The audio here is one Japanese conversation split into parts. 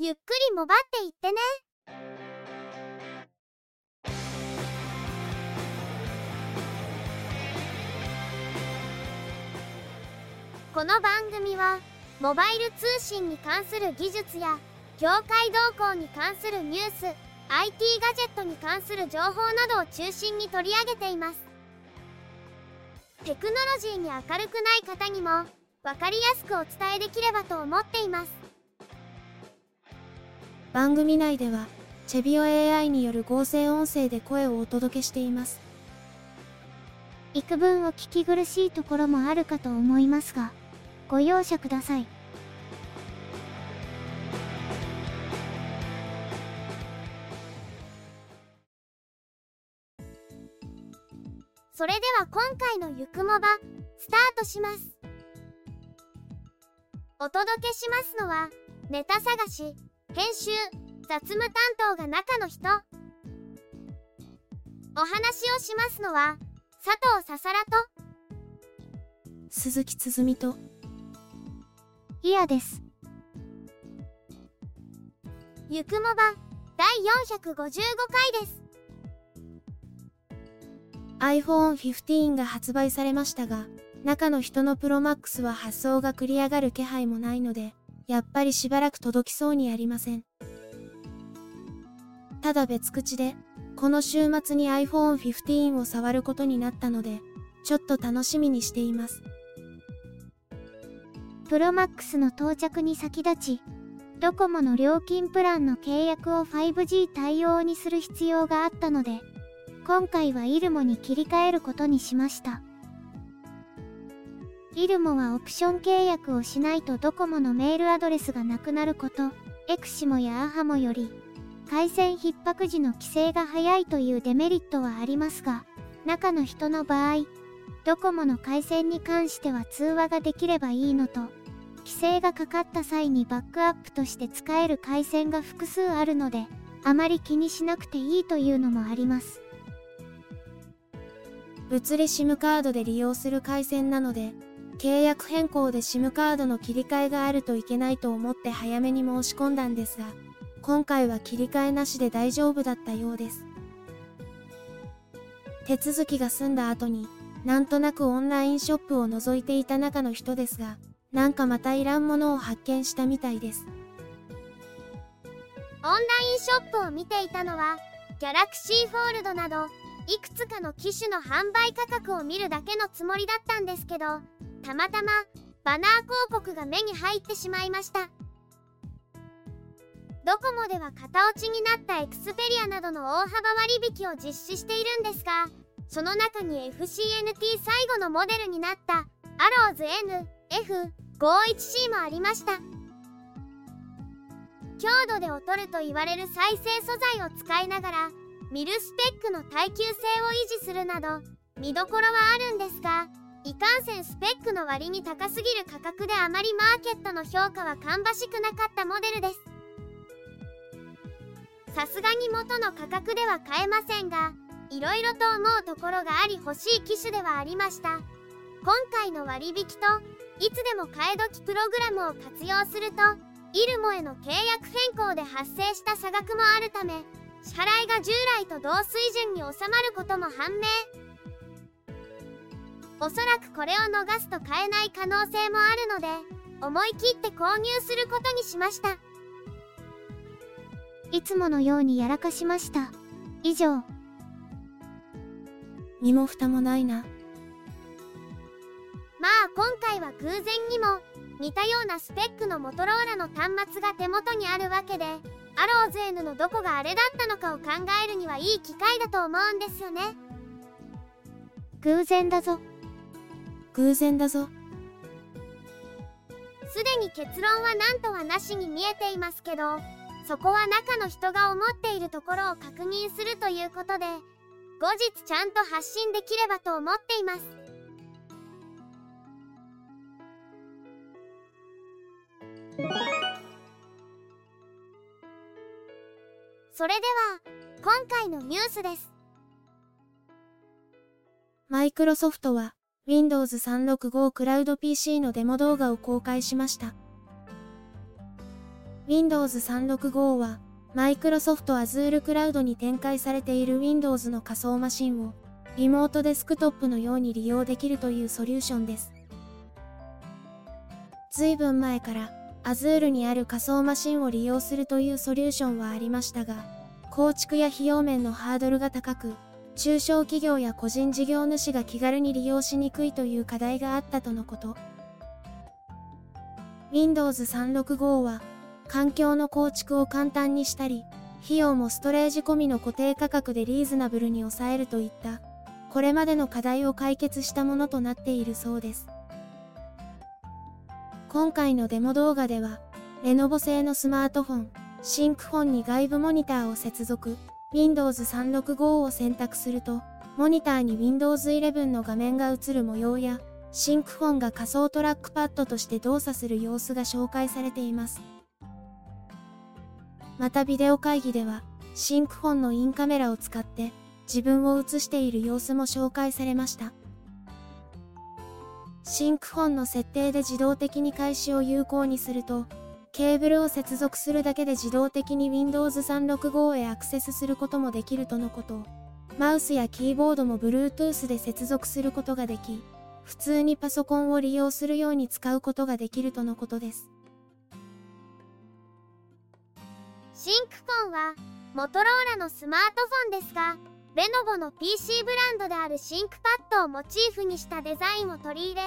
ゆっくりもばっていってね。この番組は、モバイル通信に関する技術や、業界動向に関するニュース、IT ガジェットに関する情報などを中心に取り上げています。テクノロジーに明るくない方にも、わかりやすくお伝えできればと思っています。番組内では、チェビオ AI による合成音声で声をお届けしています。幾分お聞き苦しいところもあるかと思いますが、ご容赦ください。それでは今回のゆくもば、スタートします。お届けしますのは、ネタ探し、編集、雑務担当が中の人。お話をしますのは、佐藤ささらと、鈴木つづみと、いやです。ゆくもば、第455回です。iPhone 15が発売されましたが、中の人のプロマックスは発送が繰り上がる気配もないので、やっぱりしばらく届きそうにありません。ただ別口で、この週末に iPhone 15を触ることになったので、ちょっと楽しみにしています。プロマックスの到着に先立ち、ドコモの料金プランの契約を 5G 対応にする必要があったので、今回はイルモに切り替えることにしました。イルモはオプション契約をしないとドコモのメールアドレスがなくなること、エクシモやアハモより、回線逼迫時の規制が早いというデメリットはありますが、中の人の場合、ドコモの回線に関しては通話ができればいいのと、規制がかかった際にバックアップとして使える回線が複数あるので、あまり気にしなくていいというのもあります。物理 SIM カードで利用する回線なので、契約変更で SIM カードの切り替えがあるといけないと思って早めに申し込んだんですが、今回は切り替えなしで大丈夫だったようです。手続きが済んだ後に、なんとなくオンラインショップを覗いていた中の人ですが、なんかまたいらんものを発見したみたいです。オンラインショップを見ていたのは、ギャラクシーフォールドなど、いくつかの機種の販売価格を見るだけのつもりだったんですけどたまたまバナー広告が目に入ってしまいました。ドコモでは型落ちになったエクスペリアなどの大幅割引を実施しているんですがその中に FCNT 最後のモデルになったアローズ NF51C もありました。強度で劣ると言われる再生素材を使いながらミルスペックの耐久性を維持するなど見どころはあるんですがいかんせんスペックの割に高すぎる価格であまりマーケットの評価は芳しくなかったモデルです。さすがに元の価格では買えませんがいろいろと思うところがあり欲しい機種ではありました。今回の割引といつでも買い時プログラムを活用するとイルモへの契約変更で発生した差額もあるため支払いが従来と同水準に収まることも判明。おそらくこれを逃すと買えない可能性もあるので思い切って購入することにしました。いつものようにやらかしました。以上。身も蓋もないな。まあ今回は偶然にも似たようなスペックのモトローラの端末が手元にあるわけでアローズ N のどこがあれだったのかを考えるにはいい機会だと思うんですよね。偶然だぞ偶然だぞ。すでに結論は何とはなしに見えていますけどそこは中の人が思っているところを確認するということで後日ちゃんと発信できればと思っています。それでは今回のニュースです。マイクロソフトは Windows 365クラウド PC のデモ動画を公開しました Windows 365は、マイクロソフト Azure クラウドに展開されている Windows の仮想マシンを、リモートデスクトップのように利用できるというソリューションです。随分前から Azure にある仮想マシンを利用するというソリューションはありましたが、構築や費用面のハードルが高く、中小企業や個人事業主が気軽に利用しにくいという課題があったとのこと。Windows 365は、環境の構築を簡単にしたり、費用もストレージ込みの固定価格でリーズナブルに抑えるといった、これまでの課題を解決したものとなっているそうです。今回のデモ動画では、レノボ製のスマートフォン、シンクフォンに外部モニターを接続、Windows 365を選択すると、モニターに Windows 11の画面が映る模様や、シンクフォンが仮想トラックパッドとして動作する様子が紹介されています。またビデオ会議では、シンクフォンのインカメラを使って自分を映している様子も紹介されました。シンクフォンの設定で自動的に開始を有効にすると、ケーブルを接続するだけで自動的に Windows 365へアクセスすることもできるとのこと。マウスやキーボードも Bluetooth で接続することができ、普通にパソコンを利用するように使うことができるとのことです。シンクフォンは、モトローラのスマートフォンですが、レノボの PC ブランドである ThinkPad をモチーフにしたデザインを取り入れ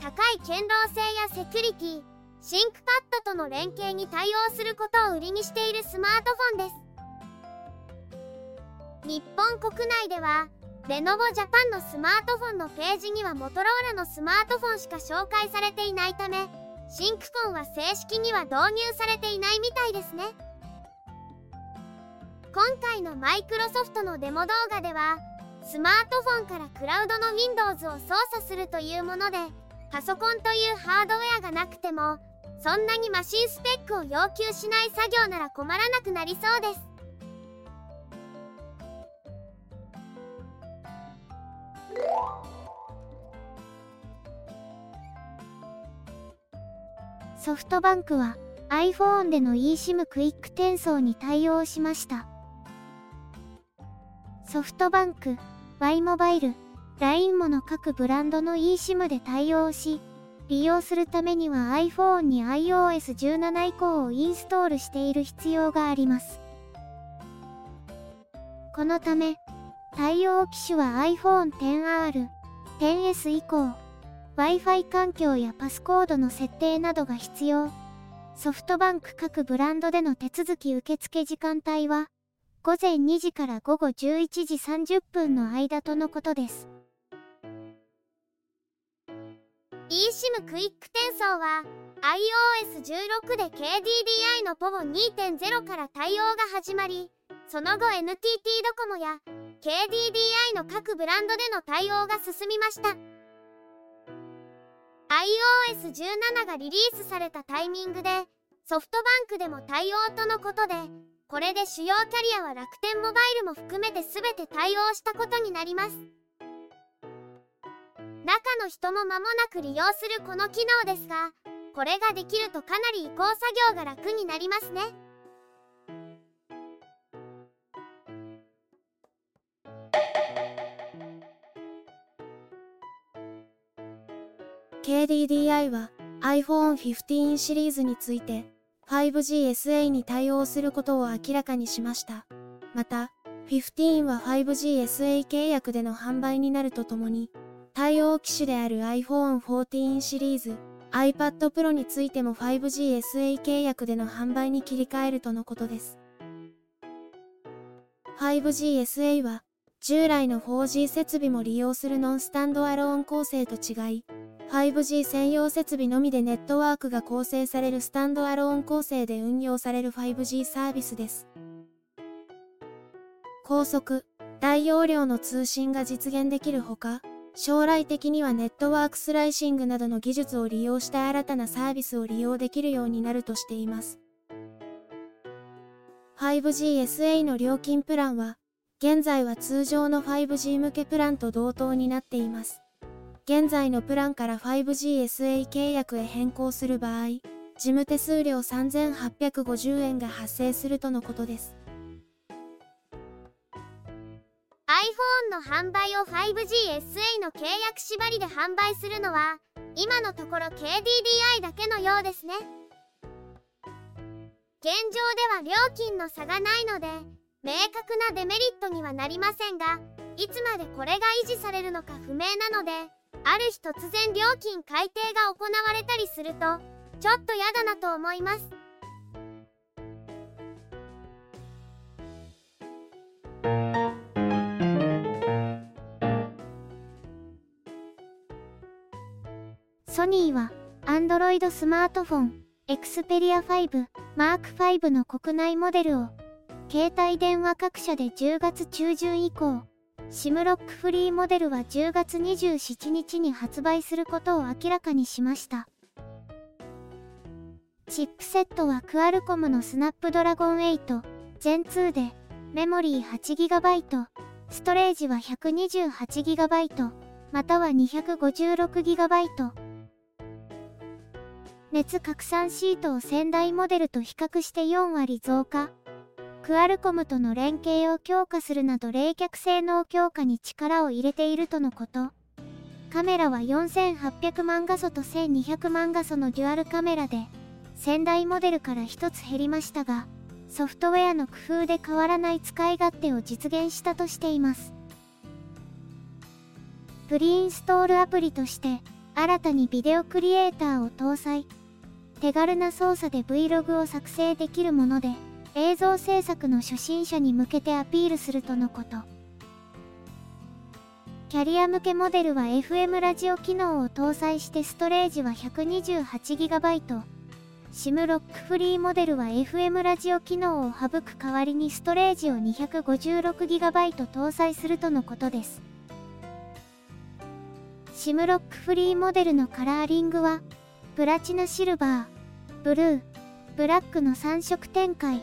高い堅牢性やセキュリティ ThinkPad との連携に対応することを売りにしているスマートフォンです。日本国内ではレノボジャパンのスマートフォンのページにはモトローラのスマートフォンしか紹介されていないため ThinkPhone は正式には導入されていないみたいですね。今回のマイクロソフトのデモ動画ではスマートフォンからクラウドの Windows を操作するというものでパソコンというハードウェアがなくてもそんなにマシンスペックを要求しない作業なら困らなくなりそうですソフトバンクは iPhone での eSIM クイック転送に対応しました。ソフトバンク、Y モバイル、LINE もの各ブランドの eSIM で対応し、利用するためには iPhone に iOS17 以降をインストールしている必要があります。このため、対応機種は iPhone XR、10S 以降、Wi-Fi 環境やパスコードの設定などが必要。ソフトバンク各ブランドでの手続き受付時間帯は、午前2時から午後11時30分の間とのことです。eSIM クイック転送は iOS16 で KDDI の POVO2.0 から対応が始まり、その後 NTT ドコモや KDDI の各ブランドでの対応が進みました。iOS17 がリリースされたタイミングでソフトバンクでも対応とのことで、これで主要キャリアは楽天モバイルも含めて全て対応したことになります中の人も間もなく利用するこの機能ですがこれができるとかなり移行作業が楽になりますね KDDI は iPhone 15シリーズについて 5GSA に対応することを明らかにしました。また、15は 5GSA 契約での販売になるとともに、対応機種である iPhone 14シリーズ、iPad Pro についても 5GSA 契約での販売に切り替えるとのことです。5GSA は、従来の 4G 設備も利用するノンスタンドアローン構成と違い、5G 専用設備のみでネットワークが構成されるスタンドアローン構成で運用される 5G サービスです。高速、大容量の通信が実現できるほか、将来的にはネットワークスライシングなどの技術を利用した新たなサービスを利用できるようになるとしています。5GSA の料金プランは、現在は通常の 5G 向けプランと同等になっています。現在のプランから 5GSA 契約へ変更する場合、事務手数料3850円が発生するとのことです。iPhone の販売を 5GSA の契約縛りで販売するのは今のところ KDDI だけのようですね。現状では料金の差がないので明確なデメリットにはなりませんがいつまでこれが維持されるのか不明なのである日突然料金改定が行われたりするとちょっと嫌だなと思います。ニーは Android スマートフォン Xperia 5 Mark 5の国内モデルを携帯電話各社で10月中旬以降 SIM ロックフリーモデルは10月27日に発売することを明らかにしました。チップセットはクアルコムのスナップドラゴン8 Gen 2でメモリー 8GB ストレージは 128GB または 256GB 熱拡散シートを先代モデルと比較して4割増加。クアルコムとの連携を強化するなど冷却性能強化に力を入れているとのこと。カメラは4800万画素と1200万画素のデュアルカメラで、先代モデルから1つ減りましたが、ソフトウェアの工夫で変わらない使い勝手を実現したとしています。プリインストールアプリとして、新たにビデオクリエイターを搭載。手軽な操作で Vlog を作成できるもので、映像制作の初心者に向けてアピールするとのこと。キャリア向けモデルは FM ラジオ機能を搭載してストレージは 128GB。SIM ロックフリーモデルは FM ラジオ機能を省く代わりにストレージを 256GB 搭載するとのことです。SIM ロックフリーモデルのカラーリングはプラチナシルバー、ブルー、ブラックの3色展開。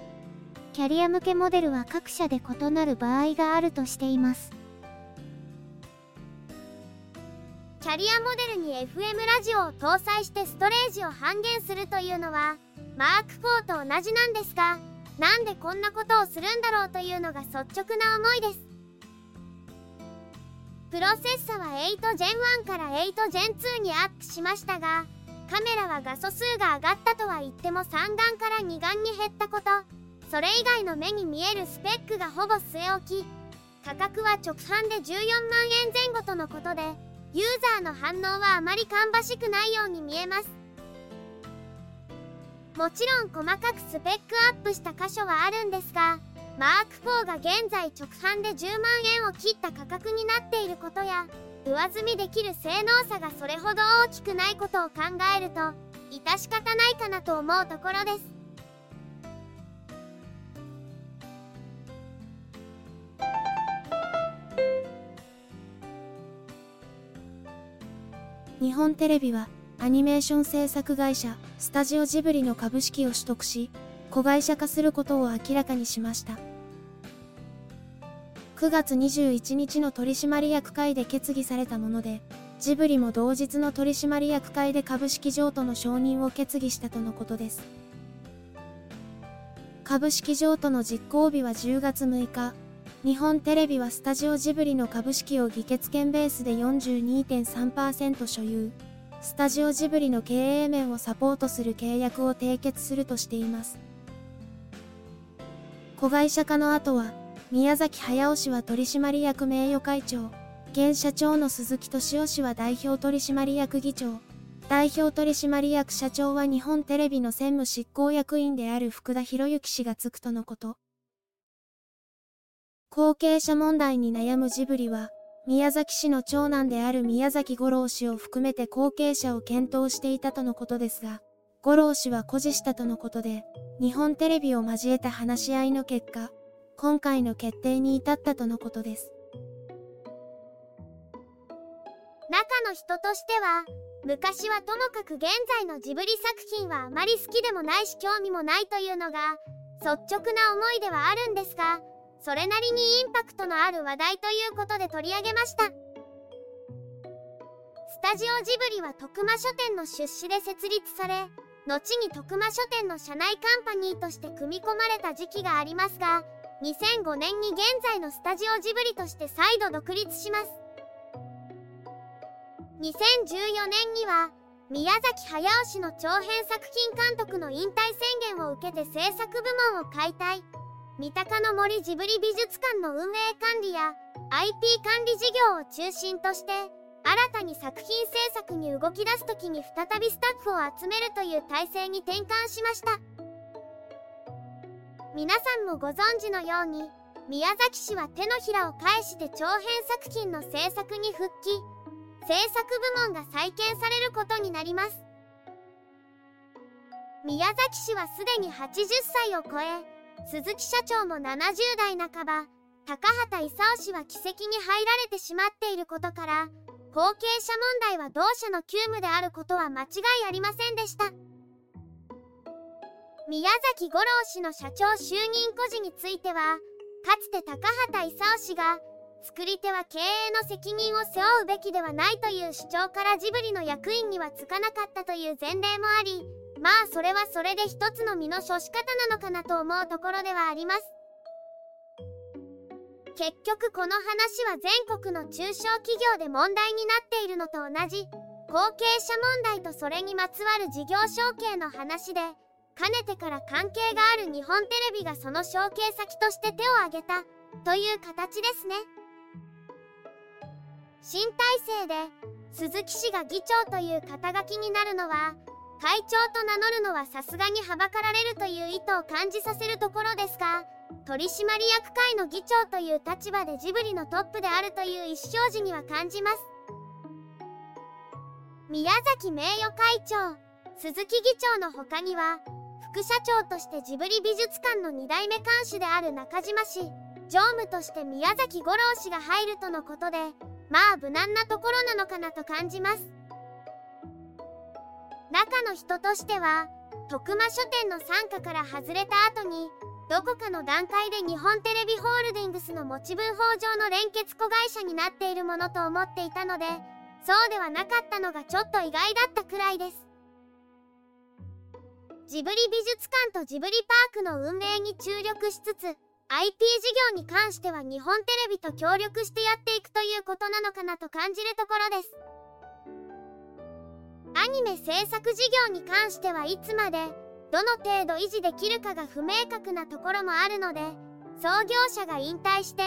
キャリア向けモデルは各社で異なる場合があるとしています。キャリアモデルに FM ラジオを搭載してストレージを半減するというのは、マーク4と同じなんですが、なんでこんなことをするんだろうというのが率直な思いです。プロセッサは 8Gen1 から 8Gen2 にアップしましたが、カメラは画素数が上がったとは言っても3眼から2眼に減ったこと。それ以外の目に見えるスペックがほぼ据え置き。価格は直販で14万円前後とのことでユーザーの反応はあまり芳しくないように見えます。もちろん細かくスペックアップした箇所はあるんですがマーク4が現在直販で10万円を切った価格になっていることや上積みできる性能差がそれほど大きくないことを考えると致し方ないかなと思うところです。日本テレビはアニメーション制作会社スタジオジブリの株式を取得し子会社化することを明らかにしました。9月21日の取締役会で決議されたもので、ジブリも同日の取締役会で株式譲渡の承認を決議したとのことです。株式譲渡の実行日は10月6日、日本テレビはスタジオジブリの株式を議決権ベースで42.3%所有、スタジオジブリの経営面をサポートする契約を締結するとしています。子会社化の後は、宮崎駿氏は取締役名誉会長、現社長の鈴木敏夫氏は代表取締役議長、代表取締役社長は日本テレビの専務執行役員である福田博之氏がつくとのこと。後継者問題に悩むジブリは、宮崎氏の長男である宮崎五郎氏を含めて後継者を検討していたとのことですが、五郎氏は固辞したとのことで、日本テレビを交えた話し合いの結果、今回の決定に至ったとのことです。中の人としては、昔はともかく現在のジブリ作品はあまり好きでもないし興味もないというのが率直な思いではあるんですが、それなりにインパクトのある話題ということで取り上げました。スタジオジブリは徳間書店の出資で設立され、後に徳間書店の社内カンパニーとして組み込まれた時期がありますが2005年に現在のスタジオジブリとして再度独立します。2014年には宮崎駿氏の長編作品監督の引退宣言を受けて制作部門を解体。三鷹の森ジブリ美術館の運営管理や IP 管理事業を中心として新たに作品制作に動き出す時に再びスタッフを集めるという体制に転換しました。皆さんもご存知のように宮崎市は手のひらを返して長編作品の制作に復帰。制作部門が再建されることになります。宮崎市はすでに80歳を超え鈴木社長も70代半ば高畑勲氏は奇跡に入られてしまっていることから後継者問題は同社の急務であることは間違いありませんでした。宮崎五郎氏の社長就任故事についてはかつて高畑勲氏が作り手は経営の責任を背負うべきではないという主張からジブリの役員にはつかなかったという前例もありまあそれはそれで一つの身の処し方なのかなと思うところではあります。結局この話は全国の中小企業で問題になっているのと同じ後継者問題とそれにまつわる事業承継の話でかねてから関係がある日本テレビがその承継先として手を挙げたという形ですね。新体制で鈴木氏が議長という肩書きになるのは会長と名乗るのはさすがにはばかられるという意図を感じさせるところですが取締役会の議長という立場でジブリのトップであるという一生時には感じます。宮崎名誉会長鈴木議長の他には副社長としてジブリ美術館の2代目館主である中島氏常務として宮崎五郎氏が入るとのことでまあ無難なところなのかなと感じます。中の人としては徳間書店の傘下から外れた後にどこかの段階で日本テレビホールディングスの持ち分法上の連結子会社になっているものと思っていたのでそうではなかったのがちょっと意外だったくらいです。ジブリ美術館とジブリパークの運営に注力しつつ IP 事業に関しては日本テレビと協力してやっていくということなのかなと感じるところです。アニメ制作事業に関してはいつまでどの程度維持できるかが不明確なところもあるので創業者が引退して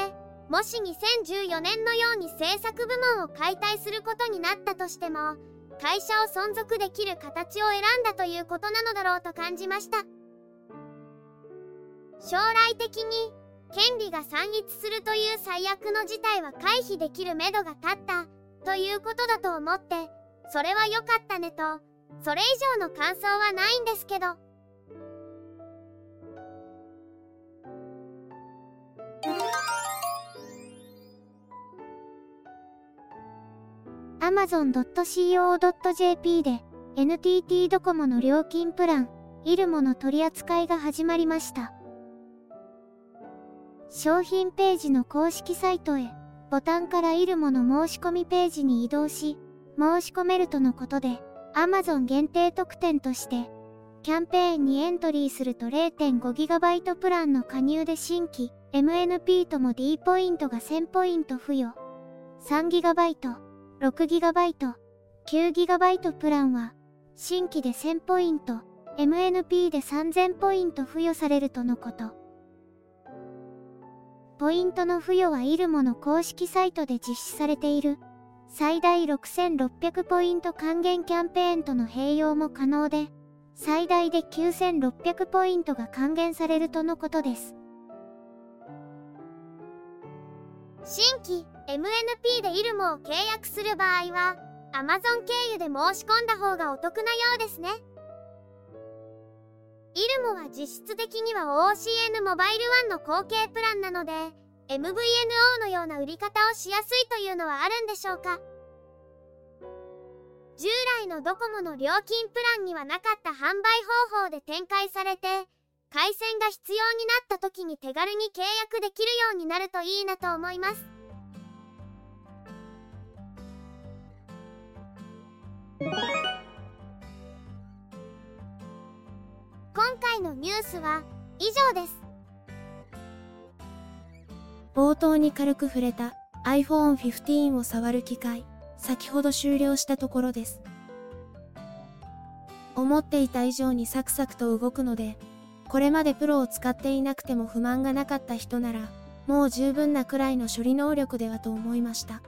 もし2014年のように制作部門を解体することになったとしても会社を存続できる形を選んだということなのだろうと感じました。将来的に権利が散逸するという最悪の事態は回避できるめどが立ったということだと思ってそれは良かったねとそれ以上の感想はないんですけど amazon.co.jp で NTT ドコモの料金プラン、イルモの取り扱いが始まりました。商品ページの公式サイトへ、ボタンからイルモの申し込みページに移動し、申し込めるとのことで、Amazon 限定特典として、キャンペーンにエントリーすると 0.5GB プランの加入で新規、MNP とも D ポイントが1000ポイント付与。3GB、6GB、9GB プランは、新規で1000ポイント、MNP で3000ポイント付与されるとのこと。ポイントの付与はイルモの公式サイトで実施されている、最大6600ポイント還元キャンペーンとの併用も可能で、最大で9600ポイントが還元されるとのことです。新規 MNP でイルモを契約する場合は Amazon 経由で申し込んだ方がお得なようですね。イルモは実質的には OCN モバイル1の後継プランなので MVNO のような売り方をしやすいというのはあるんでしょうか。従来のドコモの料金プランにはなかった販売方法で展開されて回線が必要になった時に手軽に契約できるようになるといいなと思います。今回のニュースは以上です。冒頭に軽く触れた iPhone 15を触る機会先ほど終了したところです。思っていた以上にサクサクと動くのでこれまでプロを使っていなくても不満がなかった人ならもう十分なくらいの処理能力ではと思いました。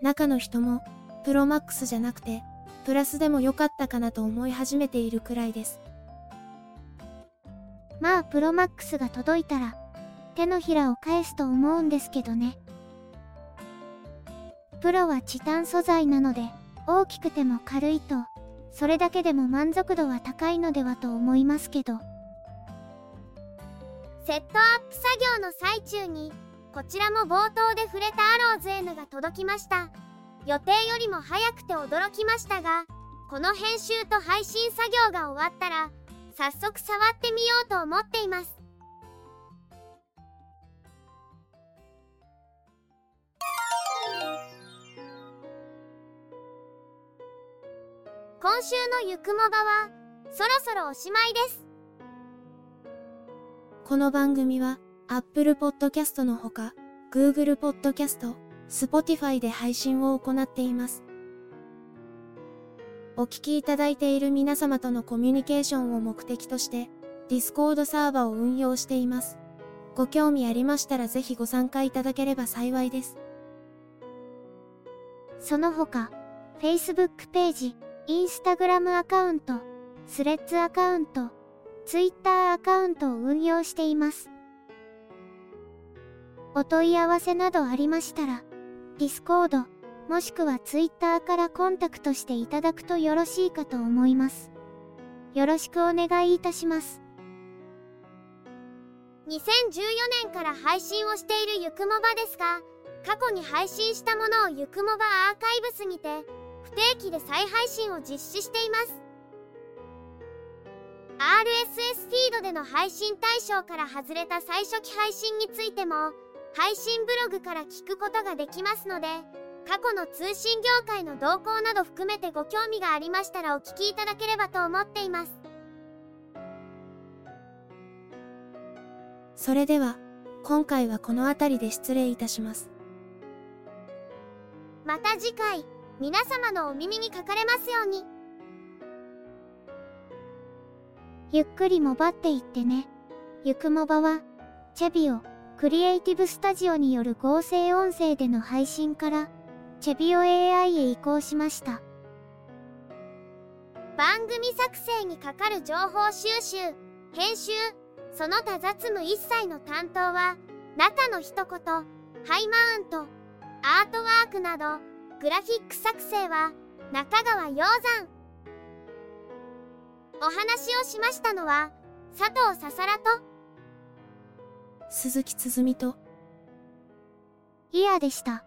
中の人もプロマックスじゃなくてプラスでも良かったかなと思い始めているくらいです。まあプロマックスが届いたら手のひらを返すと思うんですけどね。プロはチタン素材なので大きくても軽いとそれだけでも満足度は高いのではと思いますけど。セットアップ作業の最中にこちらも冒頭で触れたアローズ N が届きました。予定よりも早くて驚きましたがこの編集と配信作業が終わったら早速触ってみようと思っています。今週のゆくもばはそろそろおしまいですこの番組は Apple Podcast のほか Google Podcast、Spotify で配信を行っています。お聞きいただいている皆様とのコミュニケーションを目的として Discord サーバを運用しています。ご興味ありましたらぜひご参加いただければ幸いです。その他、Facebook ページ、Instagram アカウント、スレッズアカウント、Twitter アカウントを運用しています。お問い合わせなどありましたら、Discord、もしくは Twitter からコンタクトしていただくとよろしいかと思います。よろしくお願いいたします。2014年から配信をしているゆくもばですが、過去に配信したものをゆくもばアーカイブスにて、不定期で再配信を実施しています。RSS フィードでの配信対象から外れた最初期配信についても配信ブログから聞くことができますので過去の通信業界の動向など含めてご興味がありましたらお聞きいただければと思っています。それでは今回はこの辺りで失礼いたします。また次回。皆様のお耳にかかれますように。ゆっくりもばっていってね。ゆくもばは、チェビオ、クリエイティブスタジオによる合成音声での配信から、チェビオ AI へ移行しました。番組作成にかかる情報収集、編集、その他雑務一切の担当は、中の一言、ハイマウント、アートワークなど、グラフィック作成は、中川洋山。お話をしましたのは、佐藤ささらと、鈴木つづみと、イヤでした。